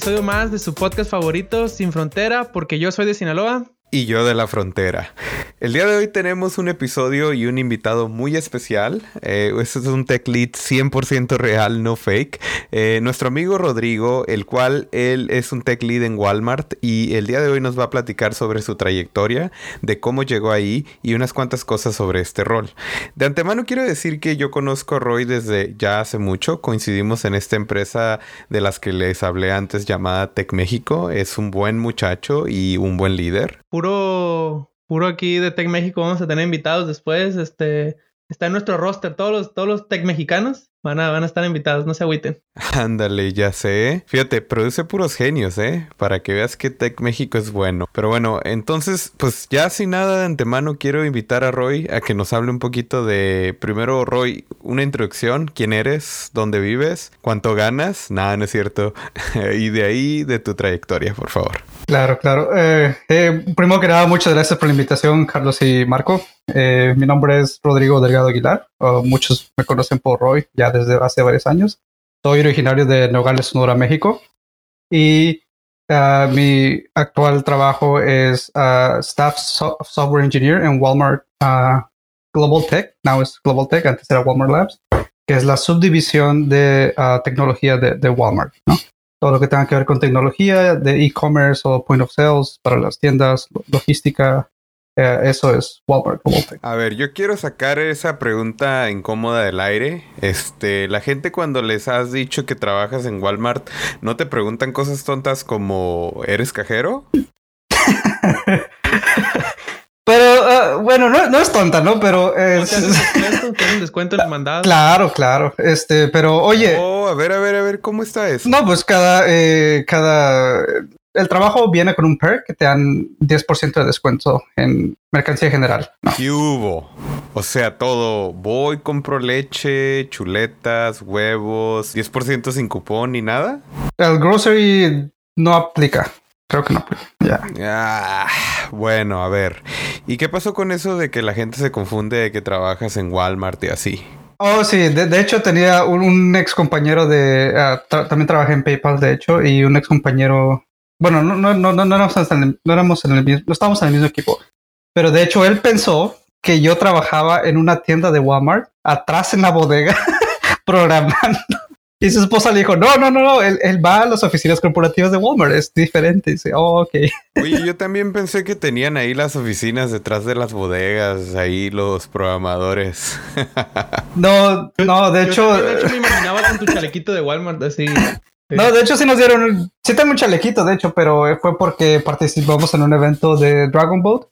episodio más de su podcast favorito, Sin Frontera, porque yo soy de Sinaloa y yo de la frontera. El día de hoy tenemos un episodio y un invitado muy especial. Eh, este es un tech lead 100% real, no fake. Eh, nuestro amigo Rodrigo, el cual él es un tech lead en Walmart y el día de hoy nos va a platicar sobre su trayectoria, de cómo llegó ahí y unas cuantas cosas sobre este rol. De antemano quiero decir que yo conozco a Roy desde ya hace mucho. Coincidimos en esta empresa de las que les hablé antes llamada Tech México. Es un buen muchacho y un buen líder puro, puro aquí de Tech México vamos a tener invitados después. Este, está en nuestro roster, todos los, todos los tech mexicanos van a, van a estar invitados, no se agüiten. Ándale, ya sé. Fíjate, produce puros genios, ¿eh? Para que veas que Tech México es bueno. Pero bueno, entonces, pues ya sin nada de antemano, quiero invitar a Roy a que nos hable un poquito de, primero, Roy, una introducción, quién eres, dónde vives, cuánto ganas, nada, no es cierto. y de ahí, de tu trayectoria, por favor. Claro, claro. Eh, eh, primero que nada, muchas gracias por la invitación, Carlos y Marco. Eh, mi nombre es Rodrigo Delgado Aguilar. muchos me conocen por Roy ya desde hace varios años. Soy originario de Nogales, Sonora, México. Y uh, mi actual trabajo es uh, Staff Software Engineer en Walmart uh, Global Tech. Now es Global Tech, antes era Walmart Labs, que es la subdivisión de tecnología de, de Walmart. ¿no? Todo lo que tenga que ver con tecnología de e-commerce o point of sales para las tiendas, logística, eh, eso es Walmart A ver, yo quiero sacar esa pregunta incómoda del aire. Este, la gente cuando les has dicho que trabajas en Walmart, ¿no te preguntan cosas tontas como ¿eres cajero? Pero ah, bueno, no, es tonta, ¿no? Pero es. un descuento en el mandado? Claro, claro. Este, pero oye. Oh, a ver, a ver, a ver, ¿cómo está eso? No, pues cada, eh, cada el trabajo viene con un perk que te dan 10% de descuento en mercancía general. ¿Qué hubo? O sea, todo. Voy, compro leche, chuletas, huevos, 10% sin cupón ni nada. El grocery no aplica. Creo que no. Ya. Ah, bueno, a ver. ¿Y qué pasó con eso de que la gente se confunde de que trabajas en Walmart y así? Oh, sí, de, hecho tenía un, ex compañero de. Ah, también trabajé en PayPal, de hecho, y un ex compañero bueno, no, no, no, no, no, éramos en el, no éramos en el mismo, no estábamos en el mismo equipo. Pero de hecho, él pensó que yo trabajaba en una tienda de Walmart, atrás en la bodega, programando. Y su esposa le dijo, no, no, no, no, él, él, va a las oficinas corporativas de Walmart, es diferente. Y dice, oh, ok. Oye, yo también pensé que tenían ahí las oficinas detrás de las bodegas, ahí los programadores. no, no, de hecho... de hecho me imaginaba con tu chalequito de Walmart así. No, de hecho sí nos dieron, sí tengo un chalequito, de hecho, pero fue porque participamos en un evento de Dragon Boat,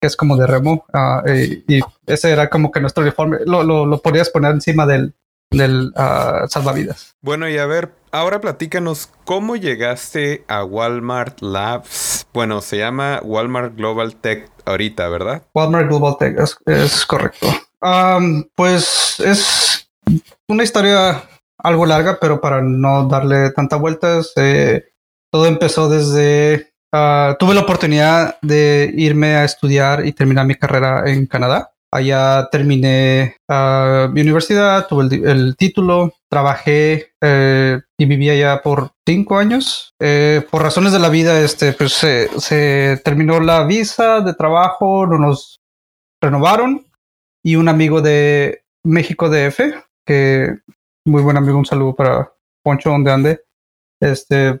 que es como de remo, ah, y, ese era como que nuestro uniforme, lo, lo, podías poner encima del, del uh, salvavidas. Bueno, y a ver, ahora platícanos cómo llegaste a Walmart Labs. Bueno, se llama Walmart Global Tech ahorita, ¿verdad? Walmart Global Tech, es, correcto. pues es una historia algo larga, pero para no darle tantas vueltas, eh, todo empezó desde... Ah, tuve la oportunidad de irme a estudiar y terminar mi carrera en Canadá. Allá terminé uh, mi universidad, tuve el, título, trabajé eh, y viví allá por cinco años. Eh, por razones de la vida, este, pues se, se, terminó la visa de trabajo, no nos renovaron y un amigo de México DF que muy buen amigo, un saludo para Poncho, donde ande, este,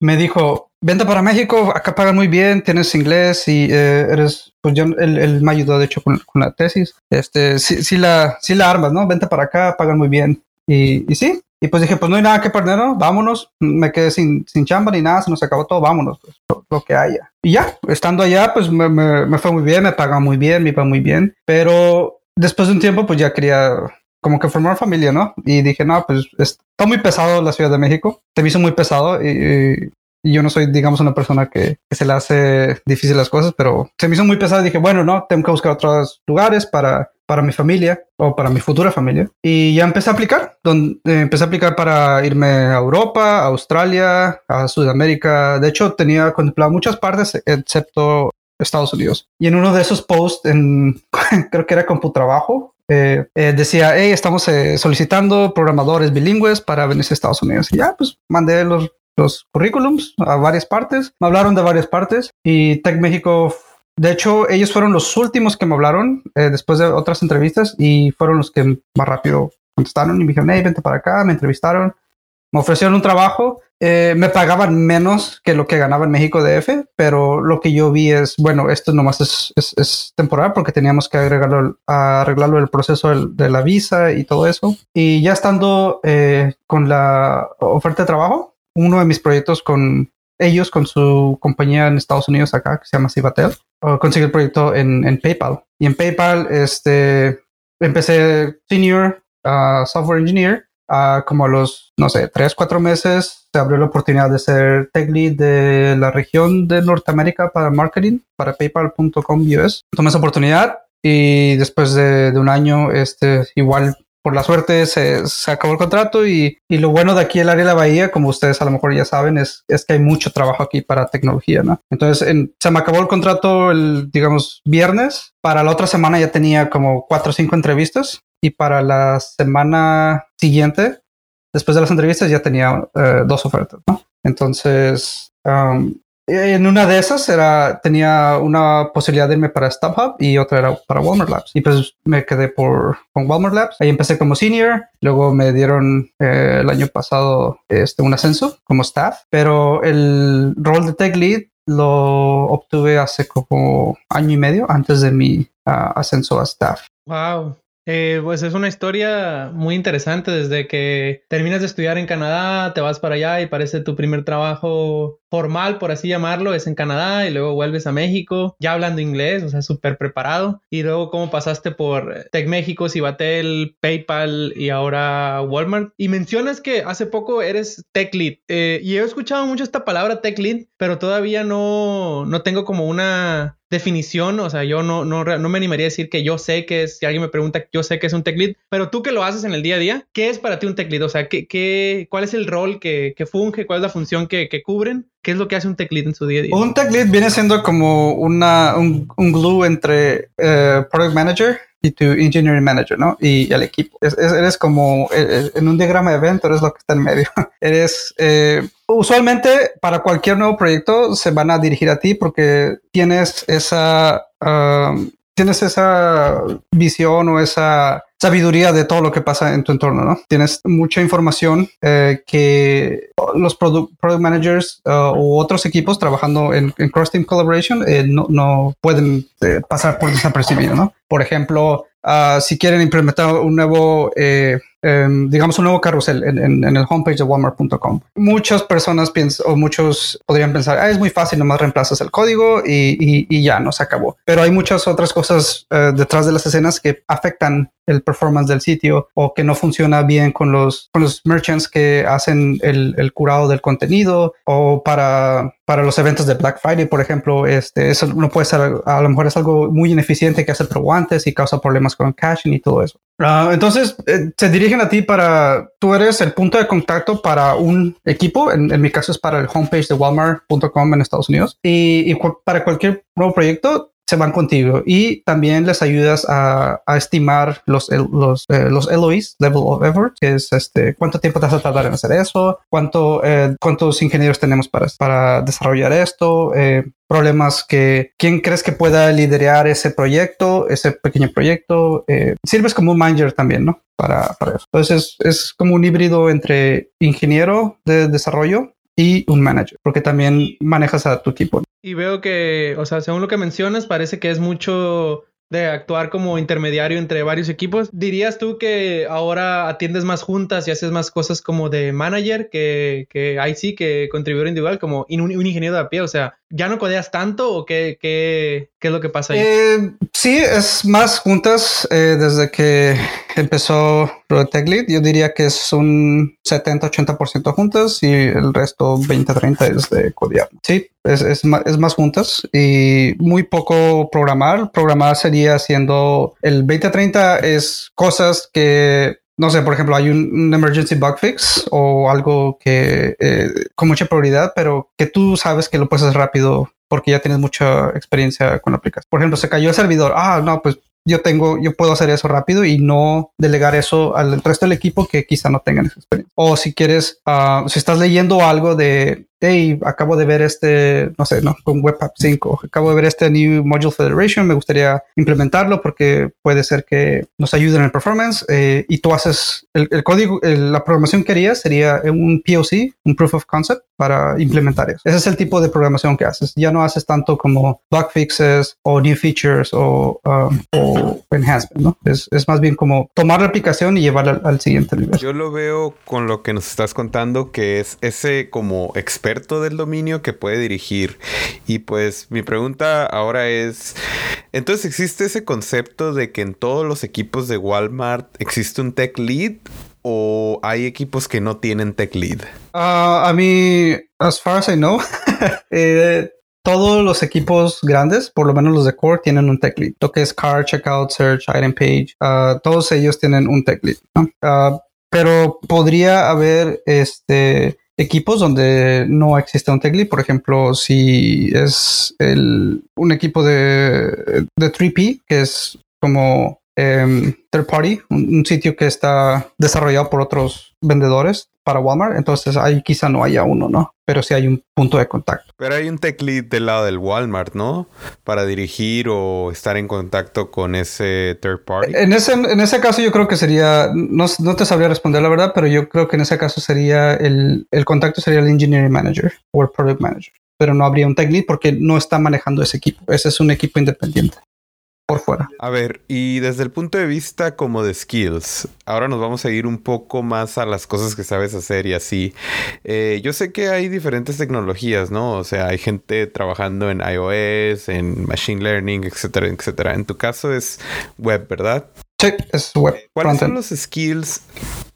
me dijo, vente para México, acá pagan muy bien, tienes inglés y eh, eres, pues yo, él, me ayudó de hecho con, la tesis, este, sí, la, sí la armas, ¿no? Vente para acá, pagan muy bien. Y, y sí, y pues dije, pues no hay nada que perder, ¿no? Vámonos, me quedé sin, sin chamba ni nada, se nos acabó todo, vámonos, pues, lo, que haya. Y ya, estando allá, pues me, me, me fue muy bien, me pagan muy bien, me iba muy bien, pero después de un tiempo, pues ya quería como que formar familia, ¿no? Y dije, no, pues está muy pesado la Ciudad de México. Se me hizo muy pesado y, yo no soy, digamos, una persona que, se le hace difícil las cosas, pero se me hizo muy pesado y dije, bueno, no, tengo que buscar otros lugares para, para mi familia o para mi futura familia. Y ya empecé a aplicar, donde, eh, empecé a aplicar para irme a Europa, a Australia, a Sudamérica. De hecho, tenía contemplado muchas partes, excepto Estados Unidos. Y en uno de esos posts, en, creo que era CompuTrabajo, eh, eh, decía, hey, estamos eh, solicitando programadores bilingües para venirse a Estados Unidos. Y ya, pues mandé los, los currículums a varias partes. Me hablaron de varias partes y Tech México de hecho, ellos fueron los últimos que me hablaron eh, después de otras entrevistas y fueron los que más rápido contestaron y me dijeron, hey, vente para acá, me entrevistaron, me ofrecieron un trabajo, eh, me pagaban menos que lo que ganaba en México DF, pero lo que yo vi es, bueno, esto nomás es, es, temporal porque teníamos que agregarlo, arreglarlo el proceso de la visa y todo eso. Y ya estando eh, con la oferta de trabajo, uno de mis proyectos con ellos, con su compañía en Estados Unidos acá, que se llama Cibatel, conseguí el proyecto en, en PayPal. Y en PayPal, este, empecé senior uh, software engineer. Uh, como a los, no sé, tres, cuatro meses, se abrió la oportunidad de ser tech lead de la región de Norteamérica para marketing, para paypal.com US. Tomé esa oportunidad y después de, de, un año, este, igual por la suerte se, se acabó el contrato y, y, lo bueno de aquí el área de la bahía, como ustedes a lo mejor ya saben, es, es que hay mucho trabajo aquí para tecnología, ¿no? Entonces se me acabó el contrato el, digamos, viernes. Para la otra semana ya tenía como cuatro o cinco entrevistas y para la semana siguiente, después de las entrevistas, ya tenía eh, dos ofertas, ¿no? Entonces, um, en una de esas era, tenía una posibilidad de irme para StubHub y otra era para Walmart Labs. Y pues me quedé por, con Walmart Labs. Ahí empecé como senior. Luego me dieron eh, el año pasado este, un ascenso como staff. Pero el rol de tech lead lo obtuve hace como año y medio antes de mi ah, ascenso a staff. Wow. Eh, pues es una historia muy interesante desde que terminas de estudiar en Canadá, te vas para allá y parece tu primer trabajo formal, por así llamarlo, es en Canadá y luego vuelves a México, ya hablando inglés, o sea, súper preparado. Y luego cómo pasaste por Tech México, Cibatel, PayPal y ahora Walmart. Y mencionas que hace poco eres Tech Lead. Eh, y he escuchado mucho esta palabra Tech Lead, pero todavía no, no tengo como una definición, o sea, yo no, no, no me animaría a decir que yo sé que es, si alguien me pregunta, yo sé que es un tech lead, pero tú que lo haces en el día a día, ¿qué es para ti un tech lead? O sea, ¿qué, qué, cuál es el rol que, que funge? ¿Cuál es la función que, que cubren? ¿Qué es lo que hace un tech lead en su día a día? Un tech lead viene siendo como una, un, un glue entre uh, product manager y tu engineering manager, ¿no? Y, el equipo. Es, eres como eh, eh, en un diagrama de evento, eres lo que está en medio. eres, eh, usualmente para cualquier nuevo proyecto se van a dirigir a ti porque tienes esa, um, tienes esa visión o esa sabiduría de todo lo que pasa en tu entorno, ¿no? Tienes mucha información eh, que los product, managers uh, u otros equipos trabajando en, cross team collaboration eh, no, no, pueden eh, pasar por desapercibido, ¿no? Por ejemplo, uh, si quieren implementar un nuevo Em, digamos, un nuevo carrusel en, el homepage de walmart.com. Muchas personas piensan, o muchos podrían pensar, ah, es muy fácil, nomás reemplazas el código y, ya, no se acabó. Pero hay muchas otras cosas eh, detrás de las escenas que afectan el performance del sitio o que no funciona bien con los, merchants que hacen el curado del contenido o para, para los eventos de Black Friday, por ejemplo, este, eso no puede ser, a lo mejor es algo muy ineficiente que hace antes y causa problemas con caching y todo eso. Ah, entonces, eh, se dirigen a ti para, tú eres el punto de contacto para un equipo, en, mi caso es para el homepage de walmart.com en Estados Unidos, y para cualquier nuevo proyecto, se van contigo y también les ayudas a, estimar los, los, eh, los LOIs, Level of Effort, que es este, cuánto tiempo te vas a tardar en hacer eso, cuánto, eh, cuántos ingenieros tenemos para, para desarrollar esto, eh, problemas que, quién crees que pueda liderar ese proyecto, ese pequeño proyecto. sirves como un manager también, ¿no? Para, para eso. Entonces es, es como un híbrido entre ingeniero de desarrollo y un manager, porque también manejas a tu equipo. Y veo que, o sea, según lo que mencionas, parece que es mucho de actuar como intermediario entre varios equipos. ¿Dirías tú que ahora atiendes más juntas y haces más cosas como de manager que, que ahí sí, que contribuidor individual, como un, un, ingeniero de a pie? O sea, ¿ya no codeas tanto o qué, qué, qué es lo que pasa ahí? Eh, sí, es más juntas eh, desde que empezó lo Tech Lead. Yo diría que es un 70-80% juntas y el resto 20-30 es de codear. Sí, es, es, más, es más juntas y muy poco programar. Programar sería haciendo el 20-30 es cosas que no sé, por ejemplo, hay un, emergency bug fix o algo que eh, con mucha prioridad, pero que tú sabes que lo puedes hacer rápido porque ya tienes mucha experiencia con la aplicación. Por ejemplo, se cayó el servidor. Ah, no, pues yo tengo, yo puedo hacer eso rápido y no delegar eso al resto del equipo que quizá no tengan esa experiencia. O si quieres, uh, si estás leyendo algo de, hey, acabo de ver este, no sé, no, con Webpack 5, acabo de ver este New Module Federation, me gustaría implementarlo porque puede ser que nos ayude en el performance eh, y tú haces el, el código, el, la programación que harías sería un POC, un Proof of Concept para implementar eso. Ese es el tipo de programación que haces. Ya no haces tanto como bug fixes o new features o, um, o enhancement, ¿no? Es, es, más bien como tomar la aplicación y llevarla al, al, siguiente nivel. Yo lo veo con lo que nos estás contando, que es ese como experto del dominio que puede dirigir. Y pues mi pregunta ahora es, entonces existe ese concepto de que en todos los equipos de Walmart existe un tech lead o hay equipos que no tienen tech lead? Uh, a mí, as far as I know, eh, todos los equipos grandes, por lo menos los de core, tienen un tech lead. Lo que es car, checkout, search, item page, uh, todos ellos tienen un tech lead. ¿no? Uh, pero podría haber este equipos donde no existe un tech. Por ejemplo, si es el, un equipo de, de 3P, que es como um, third party, un, un, sitio que está desarrollado por otros vendedores para Walmart, entonces ahí quizá no haya uno, ¿no? Pero sí hay un punto de contacto. Pero hay un tech lead del lado del Walmart, ¿no? Para dirigir o estar en contacto con ese third party. En ese, en ese caso yo creo que sería, no, no te sabría responder la verdad, pero yo creo que en ese caso sería el, el contacto sería el engineering manager o el product manager. Pero no habría un tech lead porque no está manejando ese equipo. Ese es un equipo independiente por fuera. A ver, y desde el punto de vista como de skills, ahora nos vamos a ir un poco más a las cosas que sabes hacer y así. Eh, yo sé que hay diferentes tecnologías, ¿no? O sea, hay gente trabajando en iOS, en Machine Learning, etcétera, etcétera. En tu caso es web, ¿verdad? Sí, es web. ¿Cuáles son los skills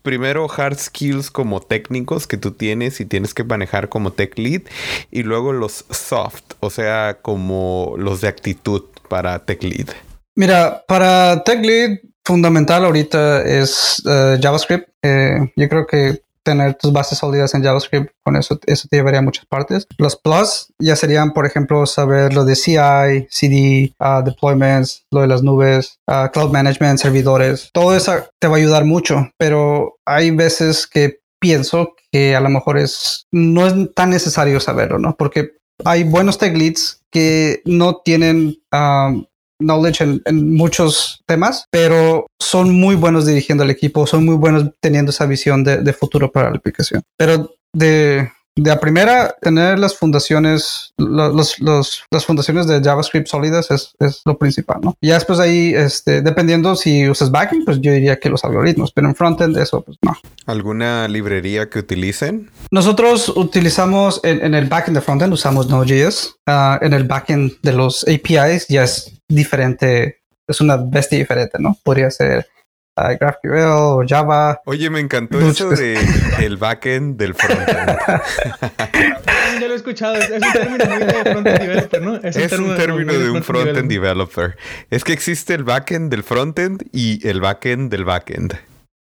primero hard skills como técnicos que tú tienes y tienes que manejar como tech lead y luego los soft, o sea, como los de actitud para tech lead. Mira, para tech lead fundamental ahorita es uh, JavaScript. Eh, yo creo que tener tus bases sólidas en JavaScript, con eso, eso te llevaría a muchas partes. Los plus ya serían, por ejemplo, saber lo de CI, CD, uh, deployments, lo de las nubes, uh, cloud management, servidores. Todo eso te va a ayudar mucho, pero hay veces que pienso que a lo mejor es no es tan necesario saberlo, ¿no? Porque hay buenos tech leads que no tienen um, knowledge en, muchos temas, pero son muy buenos dirigiendo el equipo, son muy buenos teniendo esa visión de, de futuro para la aplicación. Pero de, de la primera, tener las fundaciones, los, los, las fundaciones de JavaScript sólidas es, es, lo principal, ¿no? Y ya después ahí, este, dependiendo si usas backend, pues yo diría que los algoritmos, pero en frontend eso, pues no. ¿Alguna librería que utilicen? Nosotros utilizamos en, en el backend de frontend, usamos Node.js. Uh, en el backend de los APIs ya es diferente, es una bestia diferente, ¿no? Podría ser uh, GraphQL o Java. Oye, me encantó eso de el backend del frontend. ya lo he escuchado, es, un término muy de frontend developer, ¿no? Es, es un término, de, de un frontend developer. Es que existe el backend del frontend y el backend del backend.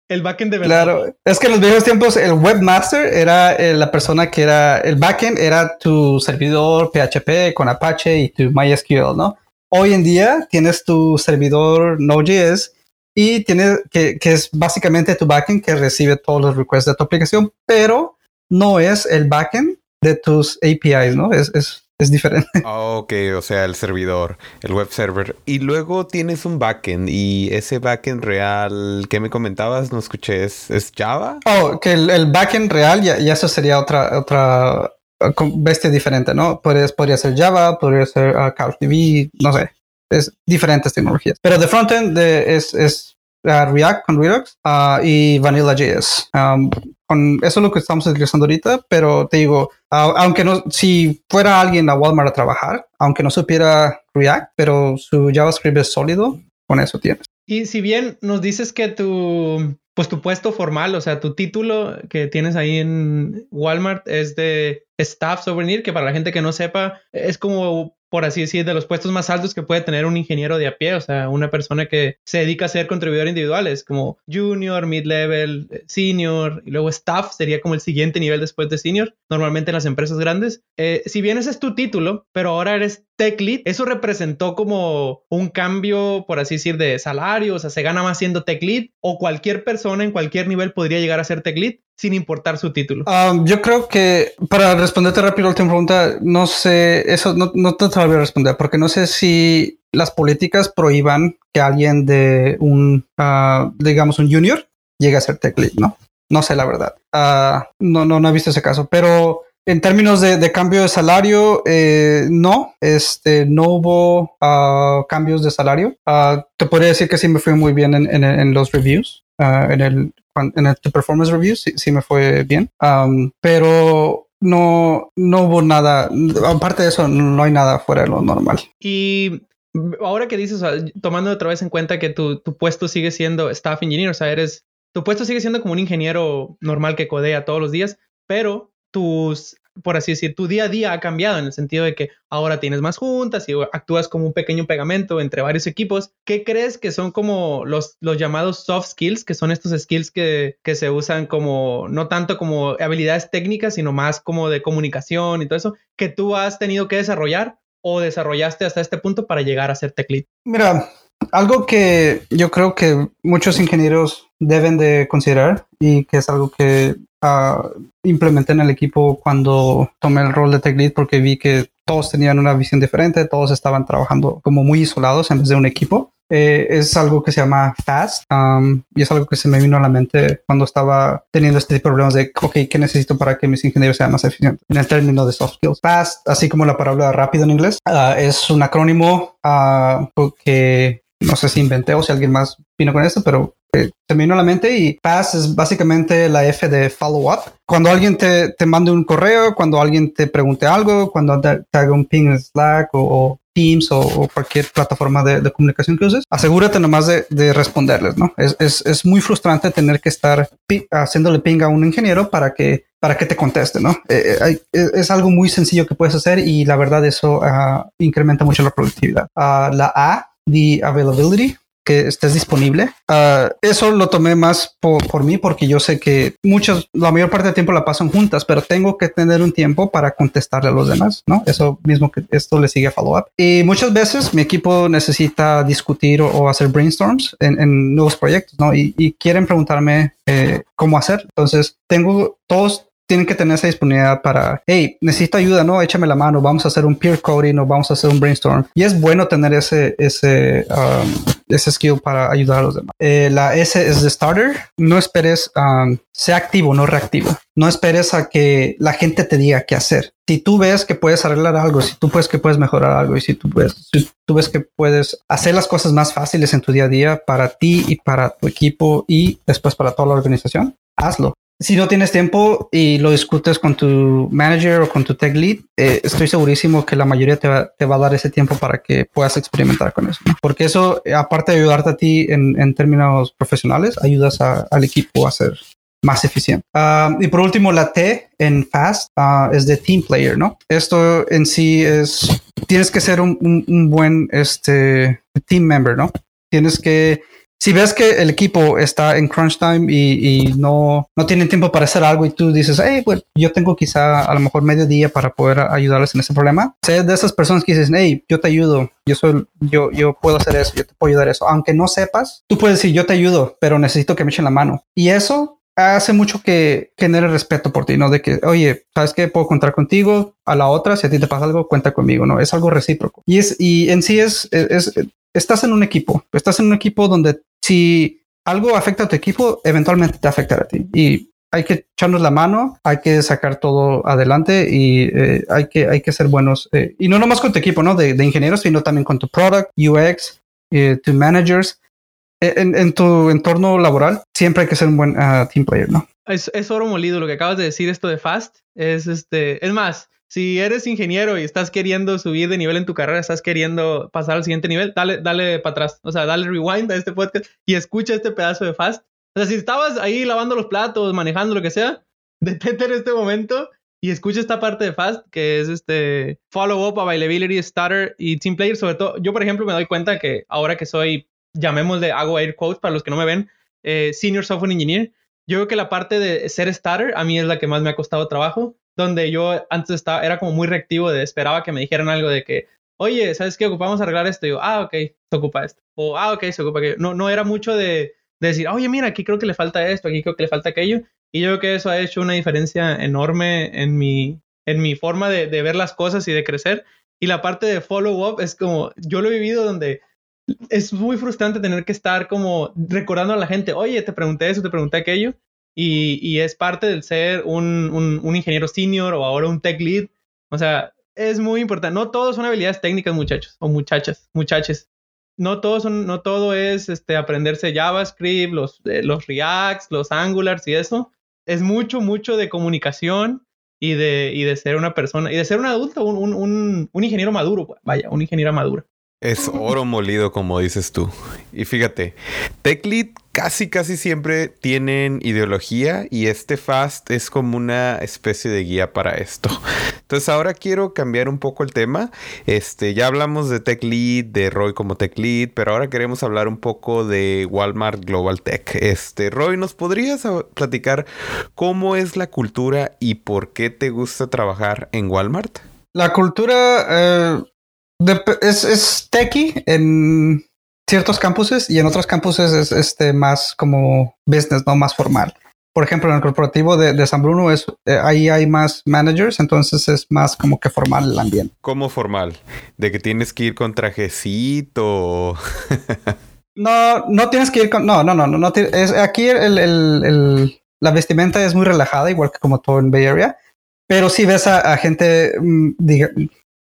El backend de Claro, es que en los viejos tiempos el webmaster era eh, la persona que era el backend, era tu servidor PHP con Apache y tu MySQL, ¿no? Hoy en día tienes tu servidor Node.js y tiene que, que, es básicamente tu backend que recibe todos los requests de tu aplicación, pero no es el backend de tus APIs, ¿no? Es, es, es diferente. Oh, ok, o sea, el servidor, el web server. Y luego tienes un backend y ese backend real que me comentabas, no escuché, ¿es, es Java? Oh, que el, el backend real ya, ya, eso sería otra, otra bestia diferente, ¿no? Podría, podría ser Java, podría ser uh, CouchDB, no sé. Es diferentes tecnologías. Pero de frontend de, es, es uh, React con Redux uh, y Vanilla.js. Um, con eso es lo que estamos utilizando ahorita, pero te digo, aunque no, si fuera alguien a Walmart a trabajar, aunque no supiera React, pero su JavaScript es sólido, con eso tienes. Y si bien nos dices que tu, pues tu puesto formal, o sea, tu título que tienes ahí en Walmart es de Staff Souvenir, que para la gente que no sepa, es como por así decir, de los puestos más altos que puede tener un ingeniero de a pie, o sea, una persona que se dedica a ser contribuidor individuales, como junior, mid-level, senior, y luego staff sería como el siguiente nivel después de senior, normalmente en las empresas grandes. Eh, si bien ese es tu título, pero ahora eres tech lead, eso representó como un cambio, por así decir, de salario, o sea, se gana más siendo tech lead o cualquier persona en cualquier nivel podría llegar a ser tech lead sin importar su título. Um, yo creo que para responderte rápido la última pregunta, no sé, eso no, no te voy a responder porque no sé si las políticas prohíban que alguien de un, uh, digamos, un junior llegue a ser tech lead, ¿no? No sé la verdad. Uh, no, no, no he visto ese caso, pero en términos de, cambio de salario, eh, no, este, no hubo uh, cambios de salario. Uh, te podría decir que sí me fue muy bien en, los reviews, uh, en el, en el performance reviews, sí, me fue bien. Um, pero no, no hubo nada, aparte de eso, no hay nada fuera de lo normal. Y ahora que dices, tomando otra vez en cuenta que tu, tu puesto sigue siendo staff engineer, o sea, eres, tu puesto sigue siendo como un ingeniero normal que codea todos los días, pero tus, por así decir, tu día a día ha cambiado en el sentido de que ahora tienes más juntas y actúas como un pequeño pegamento entre varios equipos. ¿Qué crees que son como los, los llamados soft skills, que son estos skills que, que se usan como, no tanto como habilidades técnicas, sino más como de comunicación y todo eso, que tú has tenido que desarrollar o desarrollaste hasta este punto para llegar a ser tech lead? Mira, algo que yo creo que muchos ingenieros deben de considerar y que es algo que uh, implementé en el equipo cuando tomé el rol de tech lead porque vi que todos tenían una visión diferente, todos estaban trabajando como muy isolados en vez de un equipo. Eh, es algo que se llama FAST um, y es algo que se me vino a la mente cuando estaba teniendo este tipo de problemas de, ok, ¿qué necesito para que mis ingenieros sean más eficientes? En el término de soft skills. FAST, así como la palabra rápido en inglés, uh, es un acrónimo uh, que no sé si inventé o si alguien más vino con esto, pero eh, vino a la mente y FAST es básicamente la F de follow up. Cuando alguien te, te mande un correo, cuando alguien te pregunte algo, cuando te, haga un ping en Slack o, Teams o, cualquier plataforma de, comunicación que uses, asegúrate nomás de, de responderles, ¿no? Es, es, es, muy frustrante tener que estar haciéndole ping a un ingeniero para que para que te conteste, ¿no? Eh, eh, es algo muy sencillo que puedes hacer y la verdad eso uh, incrementa mucho la productividad. Uh, la A the availability, que estés disponible. Uh, eso lo tomé más por, por, mí porque yo sé que muchos, la mayor parte del tiempo la pasan juntas, pero tengo que tener un tiempo para contestarle a los demás, ¿no? Eso mismo que esto le sigue a follow up. Y muchas veces mi equipo necesita discutir o, hacer brainstorms en, en, nuevos proyectos, ¿no? Y, y quieren preguntarme eh, cómo hacer. Entonces, tengo todos tienen que tener esa disponibilidad para, hey, necesito ayuda, ¿no? Échame la mano, vamos a hacer un peer coding o vamos a hacer un brainstorm. Y es bueno tener ese, ese, um, ese skill para ayudar a los demás. Eh, la S es de starter. No esperes, um, sea activo, no reactivo. No esperes a que la gente te diga qué hacer. Si tú ves que puedes arreglar algo, si tú ves que puedes mejorar algo y si tú ves, si tú ves que puedes hacer las cosas más fáciles en tu día a día para ti y para tu equipo y después para toda la organización, hazlo si no tienes tiempo y lo discutes con tu manager o con tu tech lead, eh, estoy segurísimo que la mayoría te va, te va, a dar ese tiempo para que puedas experimentar con eso. Porque eso, aparte de ayudarte a ti en, en términos profesionales, ayudas al equipo a ser más eficiente. Ah, y por último, la T en Fast ah, es de team player, ¿no? Esto en sí es, tienes que ser un, un, un buen este, team member, ¿no? Tienes que si ves que el equipo está en crunch time y, no, no tienen tiempo para hacer algo y tú dices, hey, pues yo tengo quizá a lo mejor medio día para poder ayudarles en ese problema, sé de esas personas que dicen, hey, yo te ayudo, yo soy, yo, yo puedo hacer eso, yo te puedo ayudar eso. Aunque no sepas, tú puedes decir, yo te ayudo, pero necesito que me echen la mano. Y eso hace mucho que genere respeto por ti, ¿no? De que, oye, ¿sabes qué? Puedo contar contigo. A la otra, si a ti te pasa algo, cuenta conmigo, ¿no? Es algo recíproco. Y es, y en sí es, es estás en un equipo, estás en un equipo donde si algo afecta a tu equipo, eventualmente te afectará a ti. Y hay que echarnos la mano, hay que sacar todo adelante y eh, hay, que, hay que ser buenos. Eh, y no nomás con tu equipo, ¿no? De, ingenieros, sino también con tu product, UX, eh, tu managers. En, tu entorno laboral, siempre hay que ser un buen ah, team player, ¿no? Es, es oro molido lo que acabas de decir, esto de fast. Es este, es más, si eres ingeniero y estás queriendo subir de nivel en tu carrera, estás queriendo pasar al siguiente nivel, dale, dale para atrás. O sea, dale rewind a este podcast y escucha este pedazo de fast. O sea, si estabas ahí lavando los platos, manejando lo que sea, detente en este momento y escucha esta parte de fast, que es este follow up, availability, starter y team player. Sobre todo, yo, por ejemplo, me doy cuenta que ahora que soy, llamémosle, hago air quotes para los que no me ven, eh, senior software engineer, yo creo que la parte de ser starter a mí es la que más me ha costado trabajo donde yo antes estaba, era como muy reactivo de esperaba que me dijeran algo de que, oye, ¿sabes qué? Ocupamos arreglar esto. Y yo, ah, ok, se ocupa esto. O, ah, ok, se ocupa aquello. No, no era mucho de, decir, oye, mira, aquí creo que le falta esto, aquí creo que le falta aquello. Y yo creo que eso ha hecho una diferencia enorme en mi, en mi forma de, de ver las cosas y de crecer. Y la parte de follow-up es como, yo lo he vivido donde es muy frustrante tener que estar como recordando a la gente, oye, te pregunté eso, te pregunté aquello. Y, y es parte del ser un, un, un, ingeniero senior o ahora un tech lead. O sea, es muy importante. No todos son habilidades técnicas, muchachos o muchachas, muchaches. No todo, son, no todo es este, aprenderse JavaScript, los, eh, los Reacts, los Angulars y eso. Es mucho, mucho de comunicación y de, y de ser una persona, y de ser un adulto, un, un, un ingeniero maduro, vaya, un ingeniero maduro. Es oro molido, como dices tú. Y fíjate, TechLead casi, casi siempre tienen ideología y este Fast es como una especie de guía para esto. Entonces ahora quiero cambiar un poco el tema. Este, ya hablamos de TechLead, de Roy como TechLead, pero ahora queremos hablar un poco de Walmart Global Tech. Este, Roy, ¿nos podrías platicar cómo es la cultura y por qué te gusta trabajar en Walmart? La cultura... Eh es, es techie en ciertos campuses y en otros campuses es este más como business, no más formal. Por ejemplo, en el corporativo de, San Bruno es eh, ahí hay más managers, entonces es más como que formal el ambiente. ¿Cómo formal? ¿De que tienes que ir con trajecito? no, no tienes que ir con. No, no, no, no. no es, aquí el, el, el, la vestimenta es muy relajada, igual que como todo en Bay Area. Pero si ves a, gente, mm, diga,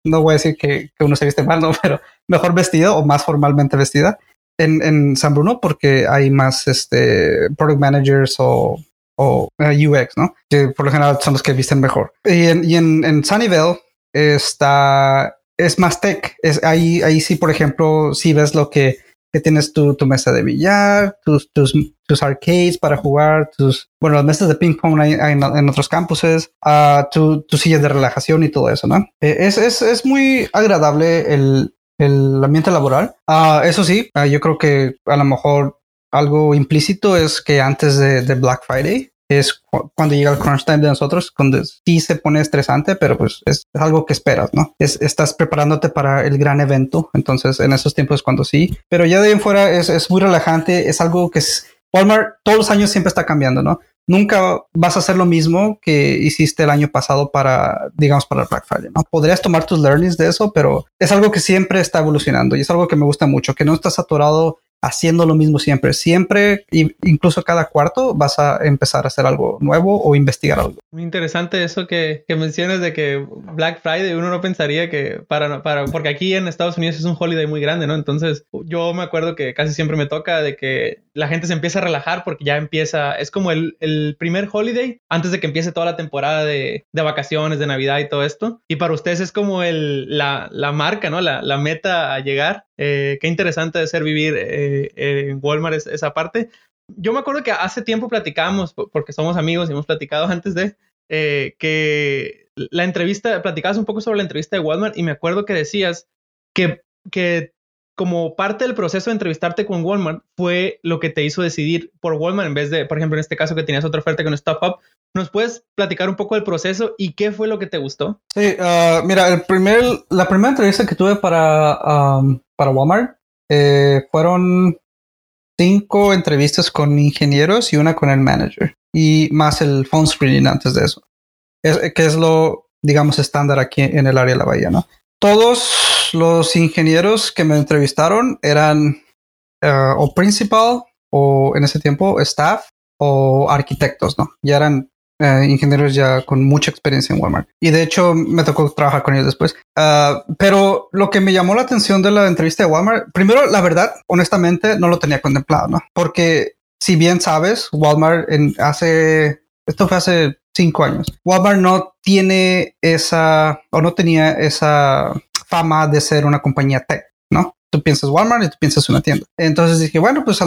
no voy a decir que, uno se viste mal, no, pero mejor vestido o más formalmente vestida en, en San Bruno porque hay más este, product managers o, o eh, UX, ¿no? Que por lo general son los que visten mejor. Y en, y en, Sunnyvale está, es más tech. Es, ahí, ahí sí, por ejemplo, si ves lo que que tienes tu, tu mesa de billar, tus, tus, tus, arcades para jugar, tus, bueno, las mesas de ping pong hay, en, otros campuses, uh, tu, tu silla de relajación y todo eso, ¿no? Eh, es, es, es muy agradable el, el ambiente laboral. Uh, eso sí, uh, yo creo que a lo mejor algo implícito es que antes de, de Black Friday es cuando llega el crunch time de nosotros, cuando sí se pone estresante, pero pues es, algo que esperas, ¿no? Es, estás preparándote para el gran evento, entonces en esos tiempos cuando sí, pero ya de ahí en fuera es, es muy relajante, es algo que es, Walmart todos los años siempre está cambiando, ¿no? Nunca vas a hacer lo mismo que hiciste el año pasado para, digamos, para el Black Friday, ¿no? Podrías tomar tus learnings de eso, pero es algo que siempre está evolucionando y es algo que me gusta mucho, que no estás atorado haciendo lo mismo siempre. Siempre, incluso cada cuarto, vas a empezar a hacer algo nuevo o investigar algo. Muy interesante eso que, que mencionas de que Black Friday uno no pensaría que para, para, porque aquí en Estados Unidos es un holiday muy grande, ¿no? Entonces yo me acuerdo que casi siempre me toca de que la gente se empieza a relajar porque ya empieza, es como el, el primer holiday antes de que empiece toda la temporada de, de, vacaciones, de Navidad y todo esto. Y para ustedes es como el, la, la marca, ¿no? La, la meta a llegar. Eh, qué interesante de ser vivir eh, en Walmart esa parte. Yo me acuerdo que hace tiempo platicábamos, porque somos amigos y hemos platicado antes de eh, que la entrevista, platicabas un poco sobre la entrevista de Walmart y me acuerdo que decías que, que como parte del proceso de entrevistarte con Walmart fue lo que te hizo decidir por Walmart en vez de, por ejemplo, en este caso que tenías otra oferta con Stop Up. ¿Nos puedes platicar un poco del proceso y qué fue lo que te gustó? Sí, uh, mira, el primer, la primera entrevista que tuve para, para Walmart eh, fueron cinco entrevistas con ingenieros y una con el manager y más el phone screening antes de eso, es, que es lo, digamos, estándar aquí en el área de la bahía, ¿no? Todos los ingenieros que me entrevistaron eran uh, o principal o en ese tiempo staff o arquitectos, ¿no? Ya eran uh, ingenieros ya con mucha experiencia en Walmart. Y de hecho me tocó trabajar con ellos después. Uh, pero lo que me llamó la atención de la entrevista de Walmart, primero, la verdad, honestamente, no lo tenía contemplado, ¿no? Porque si bien sabes, Walmart en hace, esto fue hace cinco años. Walmart no tiene esa, o no tenía esa fama de ser una compañía tech, ¿no? Tú piensas Walmart y tú piensas una tienda. Entonces dije, bueno, pues,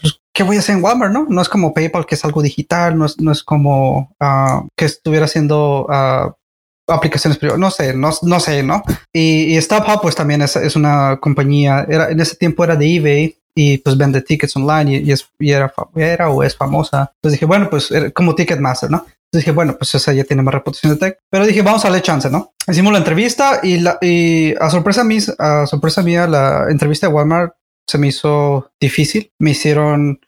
pues, ¿qué voy a hacer en Walmart, no? No es como PayPal, que es algo digital, no es, no es como uh, que estuviera haciendo uh, aplicaciones privadas, no sé, no, no sé, ¿no? Y, y StubHub, pues también es, es, una compañía, era, en ese tiempo era de eBay y pues vende tickets online y, y, es, y era, era o es famosa. Entonces dije, bueno, pues como Ticketmaster, ¿no? Dije, bueno, pues esa ya tiene más reputación de tech. Pero dije, vamos a darle chance, ¿no? Hicimos la entrevista y, la, y a sorpresa mía, a sorpresa mía, la entrevista de Walmart se me hizo difícil. Me hicieron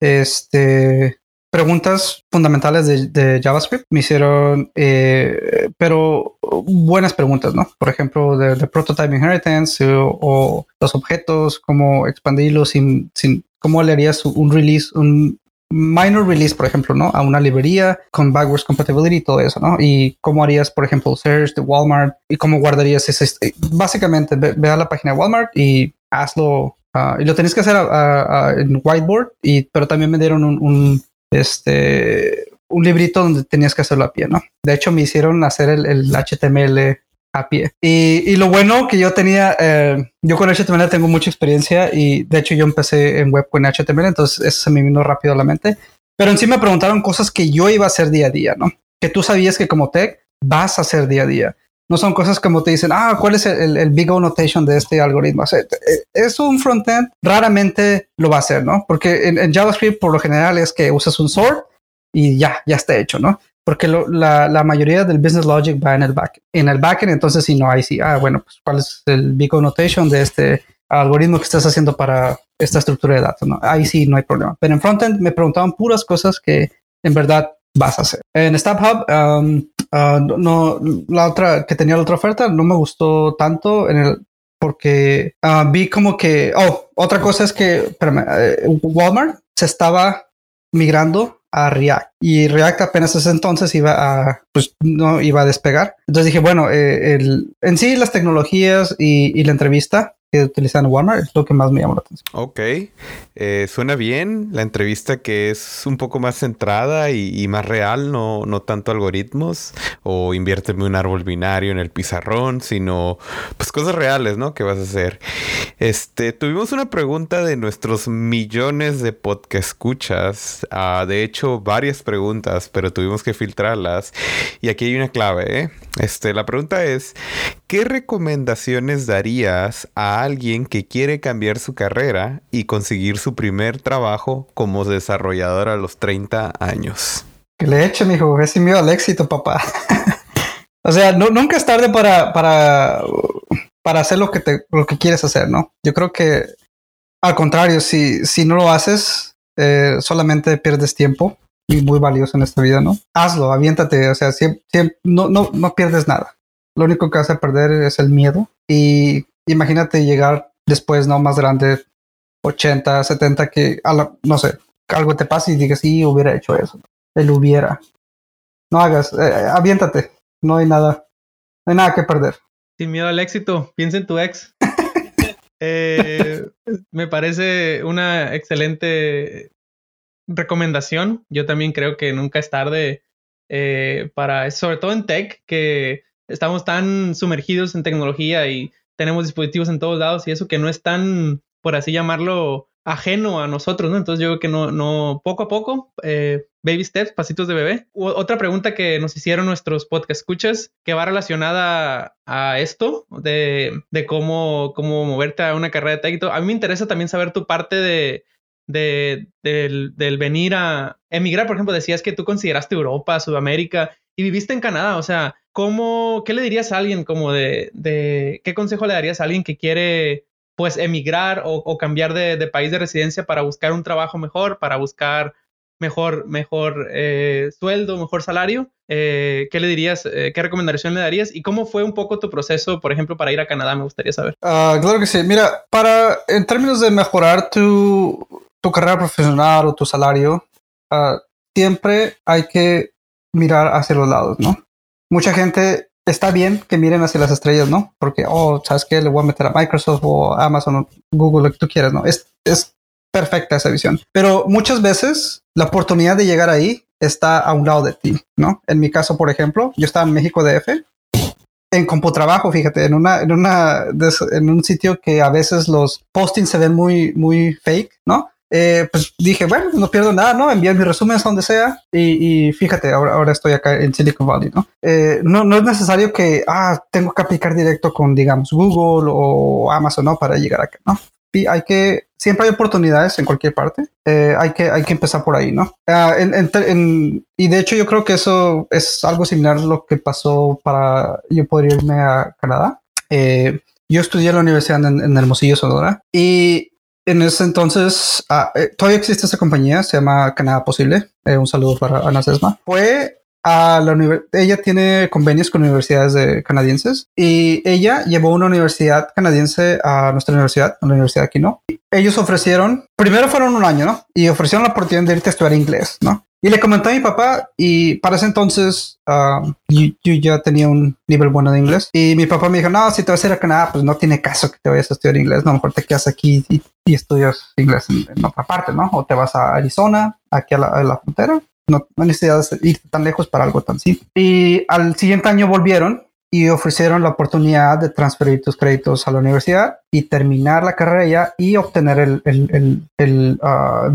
este preguntas fundamentales de, JavaScript. Me hicieron, eh, pero buenas preguntas, ¿no? Por ejemplo, de, prototype inheritance o, los objetos, cómo expandirlos sin, sin, cómo le harías un release, un minor release, por ejemplo, ¿no? A una librería con backwards compatibility y todo eso, ¿no? Y cómo harías, por ejemplo, search de Walmart y cómo guardarías ese. Básicamente, ve, a la página de Walmart y hazlo. Ah, y lo tenés que hacer en whiteboard, y, pero también me dieron un este, un librito donde tenías que hacerlo a pie, ¿no? De hecho, me hicieron hacer el, HTML a pie. Y, lo bueno que yo tenía, eh, yo con HTML tengo mucha experiencia y de hecho yo empecé en web con HTML, entonces eso se me vino rápido a la mente. Pero en sí me preguntaron cosas que yo iba a hacer día a día, ¿no? Que tú sabías que como tech vas a hacer día a día. No son cosas como te dicen, ah, ¿cuál es el, big O notation de este algoritmo? Eh, es un frontend, raramente lo va a hacer, ¿no? Porque en, JavaScript por lo general es que usas un sort y ya, ya está hecho, ¿no? Porque la, mayoría del business logic va en el back. En el backend, entonces si no, hay sí, ah, bueno, pues cuál es el big O notation de este algoritmo que estás haciendo para esta estructura de datos, ¿no? Ahí sí no hay problema. Pero en frontend me preguntaban puras cosas que en verdad vas a hacer. En StubHub, um, uh, no, la otra que tenía la otra oferta no me gustó tanto en el porque uh, vi como que, oh, otra cosa es que eh, Walmart se estaba migrando a React y React apenas ese entonces iba a, pues no iba a despegar. Entonces dije, bueno, eh, el, en sí las tecnologías y, y la entrevista que utilizan Walmart es lo que más me llamó la atención. Ok, eh, suena bien la entrevista que es un poco más centrada y, más real, no, no tanto algoritmos o inviérteme un árbol binario en el pizarrón, sino pues cosas reales, ¿no? Que vas a hacer. Este, tuvimos una pregunta de nuestros millones de podcast escuchas, uh, de hecho varias preguntas, pero tuvimos que filtrarlas y aquí hay una clave, ¿eh? Este, la pregunta es, ¿qué recomendaciones darías a alguien que quiere cambiar su carrera y conseguir su primer trabajo como desarrollador a los 30 años? Que le eche, mijo, es sin miedo al éxito, papá. o sea, nunca es tarde para, para, para hacer lo que, te, lo que quieres hacer, ¿no? Yo creo que, al contrario, si, si no lo haces, eh, solamente pierdes tiempo y muy valioso en esta vida, ¿no? Hazlo, aviéntate, o sea, no, no, no pierdes nada. Lo único que vas a perder es el miedo y imagínate llegar después, ¿no? Más grande, 80, 70, que no sé, algo te pasa y digas, sí, hubiera hecho eso. Él hubiera. No hagas, eh, aviéntate. No hay nada, no hay nada que perder. Sin miedo al éxito, piensa en tu ex. Eh, me parece una excelente recomendación. Yo también creo que nunca es tarde eh, para, sobre todo en tech, que estamos tan sumergidos en tecnología y tenemos dispositivos en todos lados y eso que no es tan, por así llamarlo, ajeno a nosotros, ¿no? Entonces yo creo que no, no, poco a poco, eh, baby steps, pasitos de bebé. otra pregunta que nos hicieron nuestros podcast escuchas, que va relacionada a esto, de, de cómo, cómo moverte a una carrera de técnico. A mí me interesa también saber tu parte de, de, del, del venir a emigrar. Por ejemplo, decías que tú consideraste Europa, Sudamérica y viviste en Canadá. O sea, ¿cómo, qué le dirías a alguien como de, de qué consejo le darías a alguien que quiere pues emigrar o, cambiar de, país de residencia para buscar un trabajo mejor, para buscar mejor, mejor eh, sueldo, mejor salario? Eh, ¿Qué le dirías, eh, qué recomendación le darías y cómo fue un poco tu proceso, por ejemplo, para ir a Canadá? Me gustaría saber. Ah, claro que sí. Mira, para, en términos de mejorar tu, tu carrera profesional o tu salario, ah, siempre hay que mirar hacia los lados, ¿no? Mucha gente está bien que miren hacia las estrellas, ¿no? Porque, oh, ¿sabes qué? Le voy a meter a Microsoft o Amazon o Google, lo que tú quieras, ¿no? Es, es perfecta esa visión. Pero muchas veces la oportunidad de llegar ahí está a un lado de ti, ¿no? En mi caso, por ejemplo, yo estaba en México DF en CompuTrabajo, fíjate, en una, en una, en un sitio que a veces los postings se ven muy, muy fake, ¿no? Eh, pues dije, bueno, no pierdo nada, ¿no? Enviar mis resúmenes a donde sea y, fíjate, ahora, ahora estoy acá en Silicon Valley, ¿no? Eh, ¿no? No es necesario que, ah, tengo que aplicar directo con, digamos, Google o Amazon, ¿no? Para llegar acá, ¿no? Y hay que siempre hay oportunidades en cualquier parte. Eh, hay, que, hay que empezar por ahí, ¿no? Ah, y de hecho yo creo que eso es algo similar a lo que pasó para yo poder irme a Canadá. Eh, yo estudié en la universidad en, Hermosillo, Sonora, y en ese entonces ah, eh, todavía existe esa compañía, se llama Canadá Posible. un saludo para Ana Sesma. Fue a la universidad. Ella tiene convenios con universidades de canadienses y ella llevó una universidad canadiense a nuestra universidad, a la universidad aquí, ¿no? Ellos ofrecieron, primero fueron un año, ¿no? Y ofrecieron la oportunidad de irte a estudiar inglés, ¿no? Y le comenté a mi papá y para ese entonces uh, yo, ya tenía un nivel bueno de inglés. Y mi papá me dijo, no, si te vas a ir a Canadá, pues no tiene caso que te vayas a estudiar inglés. No, mejor te quedas aquí y, estudias inglés en, otra parte, ¿no? O te vas a Arizona, aquí a la, a la frontera, no, no necesitas ir tan lejos para algo tan simple. Y al siguiente año volvieron y ofrecieron la oportunidad de transferir tus créditos a la universidad y terminar la carrera y obtener el, el, el, el, uh,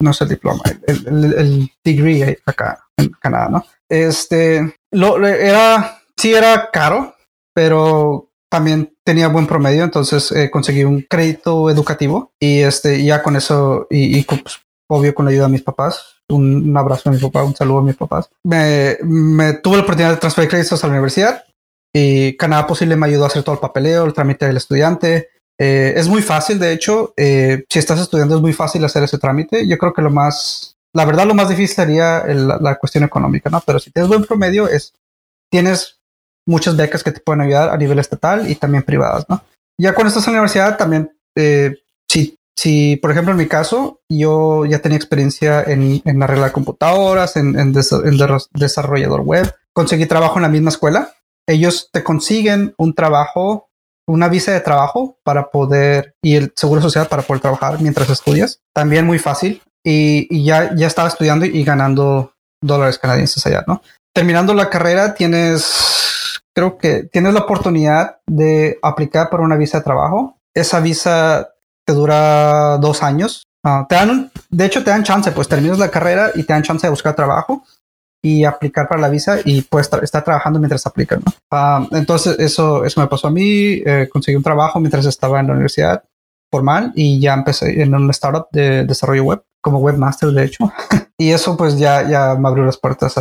no sé, el diploma, el, el, degree acá en Canadá, ¿no? Este, lo, era, sí era caro, pero también tenía buen promedio, entonces eh, conseguí un crédito educativo y este, ya con eso, y, y pues, obvio con la ayuda de mis papás, un, abrazo a mi papá, un saludo a mis papás. Me, me tuve la oportunidad de transferir créditos a la universidad y Canadá Posible me ayudó a hacer todo el papeleo, el trámite del estudiante. Eh, es muy fácil, de hecho, eh, si estás estudiando es muy fácil hacer ese trámite. Yo creo que lo más, la verdad, lo más difícil sería la, cuestión económica, ¿no? Pero si tienes buen promedio, es, tienes muchas becas que te pueden ayudar a nivel estatal y también privadas, ¿no? Ya cuando estás en la universidad, también, eh, si si, por ejemplo, en mi caso, yo ya tenía experiencia en, en arreglar computadoras, en, en, desarrollador web, conseguí trabajo en la misma escuela. Ellos te consiguen un trabajo, una visa de trabajo para poder, y el seguro social para poder trabajar mientras estudias. También muy fácil. Y, ya, ya estaba estudiando y ganando dólares canadienses allá, ¿no? Terminando la carrera, tienes, creo que tienes la oportunidad de aplicar por una visa de trabajo. Esa visa te dura dos años. Ah, te dan de hecho, te dan chance, pues terminas la carrera y te dan chance de buscar trabajo y aplicar para la visa y puedes estar, trabajando mientras aplicas, ¿no? Ah, entonces, eso, eso me pasó a mí. Eh, conseguí un trabajo mientras estaba en la universidad formal y ya empecé en un startup de desarrollo web como webmaster, de hecho. y eso, pues, ya, ya me abrió las puertas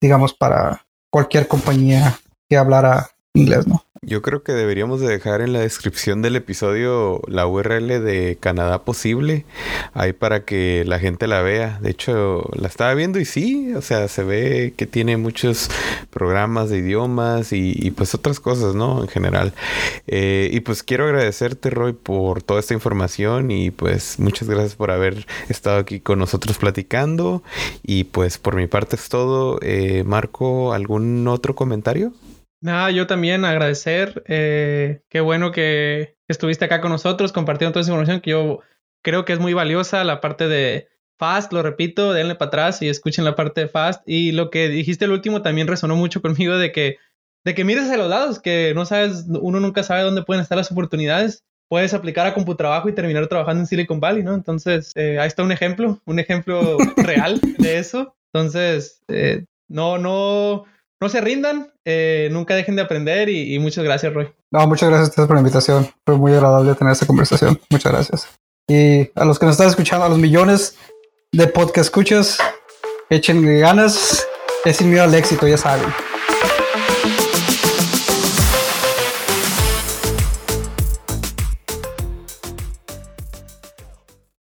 digamos, para cualquier compañía que hablara inglés, ¿no? Yo creo que deberíamos de dejar en la descripción del episodio la URL de Canadá Posible, ahí para que la gente la vea. De hecho, la estaba viendo y sí, o sea, se ve que tiene muchos programas de idiomas y, pues otras cosas, ¿no? En general. Eh, y pues quiero agradecerte, Roy, por toda esta información y pues muchas gracias por haber estado aquí con nosotros platicando. Y pues por mi parte es todo. Eh, Marco, ¿algún otro comentario? Nada, yo también agradecer. Eh, qué bueno que estuviste acá con nosotros compartiendo toda esa información que yo creo que es muy valiosa. La parte de Fast, lo repito, denle para atrás y escuchen la parte de Fast. Y lo que dijiste el último también resonó mucho conmigo de que, de que mires a los lados, que no sabes, uno nunca sabe dónde pueden estar las oportunidades. Puedes aplicar a CompuTrabajo y terminar trabajando en Silicon Valley, ¿no? Entonces, eh, ahí está un ejemplo, un ejemplo real de eso. Entonces, eh, no, no, no se rindan, eh, nunca dejen de aprender y, muchas gracias, Roy. No, muchas gracias a ustedes por la invitación. Fue muy agradable tener esta conversación. Muchas gracias. Y a los que nos están escuchando, a los millones de podcast escuchas, echen ganas. Es sin miedo al éxito, ya saben.